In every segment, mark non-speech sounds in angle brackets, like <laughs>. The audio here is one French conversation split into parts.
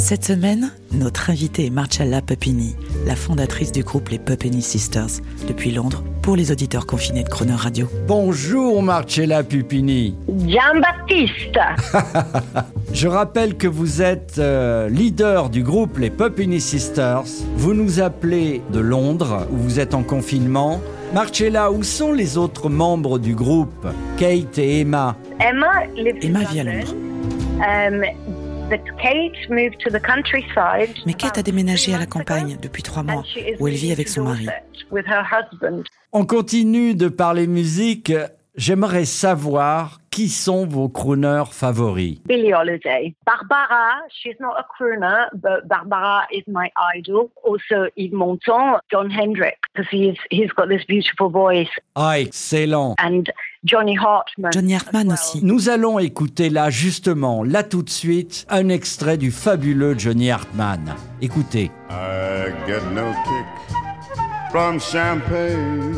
Cette semaine, notre invitée est Marcella Pupini, la fondatrice du groupe les Pupini Sisters, depuis Londres, pour les auditeurs confinés de Croner Radio. Bonjour Marcella Pupini. Jean-Baptiste. <laughs> Je rappelle que vous êtes euh, leader du groupe les Pupini Sisters. Vous nous appelez de Londres où vous êtes en confinement. Marcella, où sont les autres membres du groupe? Kate et Emma Emma lives Emma vit à. Londres. Um, but Kate moved to the countryside. Mais Kate a déménagé à la campagne depuis trois mois, And she is où elle vit avec son mari. Dorset With her husband. On continue de parler musique. J'aimerais savoir qui sont vos crooners favoris. Billie Holiday. Barbara, she's not a crooner, but Barbara is my idol. Also, Yves Montand, John Hendrick, because he's, he's got this beautiful voice. Ah, excellent. And Johnny Hartman. Johnny Hartman well. aussi. Nous allons écouter là, justement, là tout de suite, un extrait du fabuleux Johnny Hartman. Écoutez. I get no kick from champagne.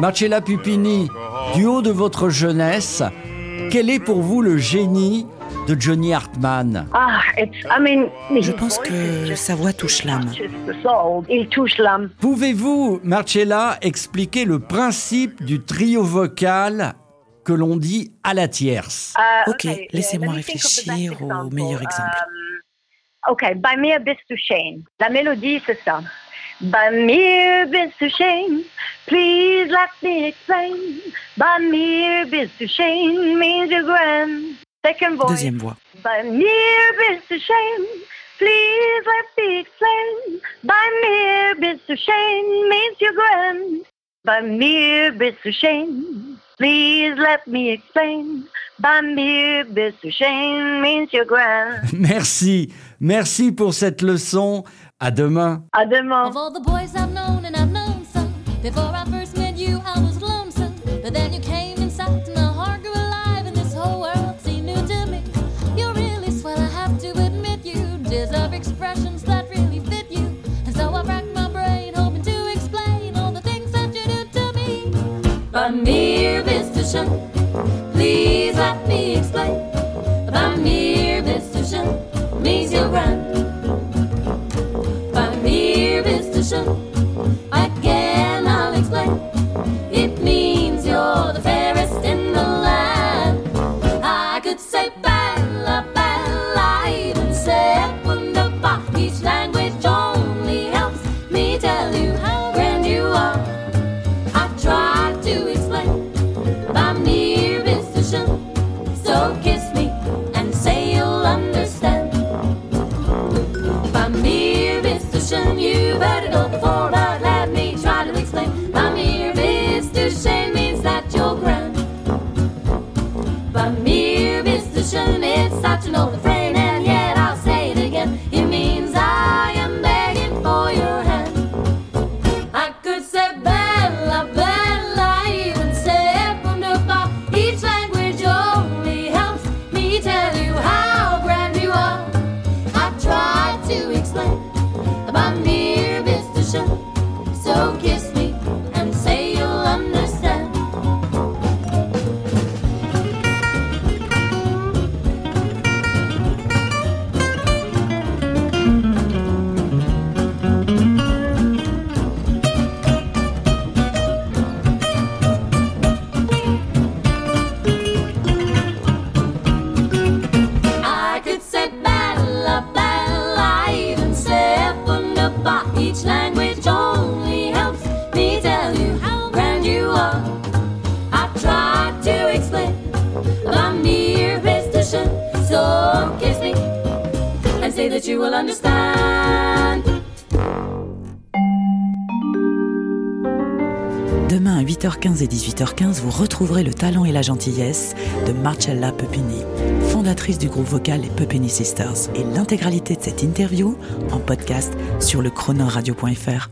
Marcella Pupini, du haut de votre jeunesse, quel est pour vous le génie de Johnny Hartman Ah, it's, I mean, Je pense que sa voix touche l'âme. Il touche. Pouvez-vous, Marcella, expliquer le principe du trio vocal que l'on dit à la tierce? Uh, Ok, okay, laissez-moi réfléchir au meilleur exemple. Um, ok, By me a best to shame. La mélodie, c'est ça. By me a best to shame. Please let me explain. By me a best to shame means you're grand. Second voice. Deuxième voix. By me a best to shame. Please let me explain. By me a best to shame means you're grand. By me a best to shame. Please let me explain. By me a best to shame means you're grand. <laughs> Merci, merci pour cette leçon. À demain. À demain. Expressions that really fit you. And so I racked my brain, hoping to explain all the things that you do to me. By mere visitation, please and say that you will understand. Demain à 8h15 et 18h15, vous retrouverez le talent et la gentillesse de Marcella Pupini, fondatrice du groupe vocal Les Pupini Sisters. Et l'intégralité de cette interview en podcast sur le chronoradio.fr.